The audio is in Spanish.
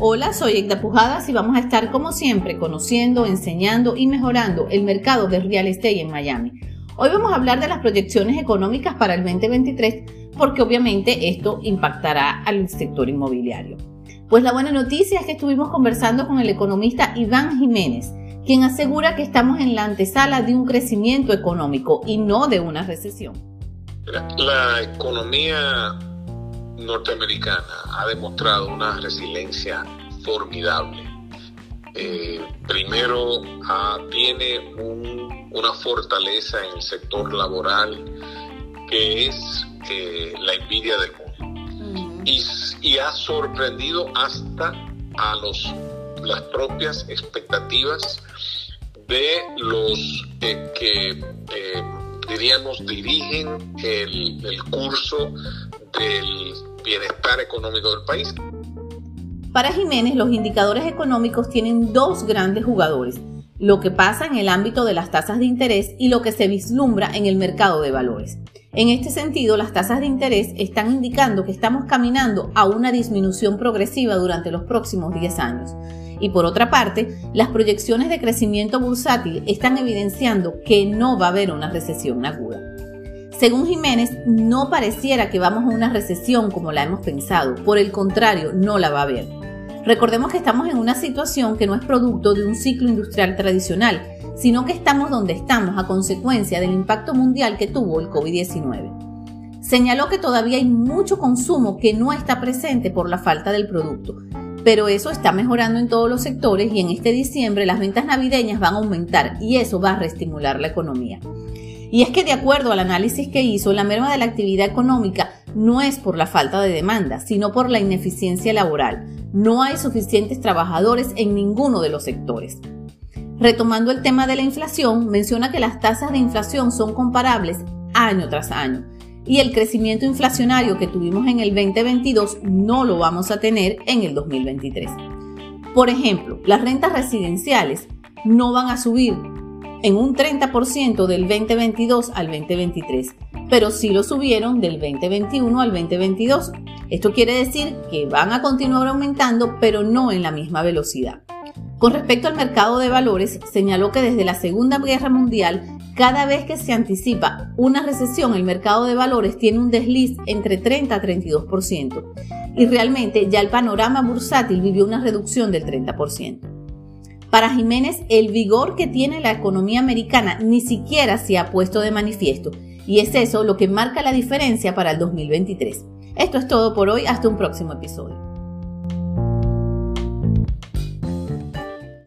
Hola, soy Egda Pujadas y vamos a estar como siempre conociendo, enseñando y mejorando el mercado de real estate en Miami. Hoy vamos a hablar de las proyecciones económicas para el 2023 porque obviamente esto impactará al sector inmobiliario. Pues la buena noticia es que estuvimos conversando con el economista Iván Jiménez, quien asegura que estamos en la antesala de un crecimiento económico y no de una recesión. La economía norteamericana ha demostrado una resiliencia formidable. Eh, primero, ah, tiene una fortaleza en el sector laboral que es eh, la envidia del mundo. y, ha sorprendido hasta a los, las propias expectativas de los eh, que diríamos dirigen el, el curso del bienestar económico del país. Para Jiménez, los indicadores económicos tienen dos grandes jugadores, lo que pasa en el ámbito de las tasas de interés y lo que se vislumbra en el mercado de valores. En este sentido, las tasas de interés están indicando que estamos caminando a una disminución progresiva durante los próximos 10 años. Y por otra parte, las proyecciones de crecimiento bursátil están evidenciando que no va a haber una recesión aguda. Según Jiménez, no pareciera que vamos a una recesión como la hemos pensado, por el contrario, no la va a haber. Recordemos que estamos en una situación que no es producto de un ciclo industrial tradicional, sino que estamos donde estamos a consecuencia del impacto mundial que tuvo el COVID-19. Señaló que todavía hay mucho consumo que no está presente por la falta del producto, pero eso está mejorando en todos los sectores y en este diciembre las ventas navideñas van a aumentar y eso va a reestimular la economía. Y es que de acuerdo al análisis que hizo, la merma de la actividad económica no es por la falta de demanda, sino por la ineficiencia laboral. No hay suficientes trabajadores en ninguno de los sectores. Retomando el tema de la inflación, menciona que las tasas de inflación son comparables año tras año y el crecimiento inflacionario que tuvimos en el 2022 no lo vamos a tener en el 2023. Por ejemplo, las rentas residenciales no van a subir en un 30% del 2022 al 2023, pero sí lo subieron del 2021 al 2022. Esto quiere decir que van a continuar aumentando, pero no en la misma velocidad. Con respecto al mercado de valores, señaló que desde la Segunda Guerra Mundial, cada vez que se anticipa una recesión, el mercado de valores tiene un desliz entre 30 a 32%. Y realmente ya el panorama bursátil vivió una reducción del 30%. Para Jiménez, el vigor que tiene la economía americana ni siquiera se ha puesto de manifiesto, y es eso lo que marca la diferencia para el 2023. Esto es todo por hoy, hasta un próximo episodio.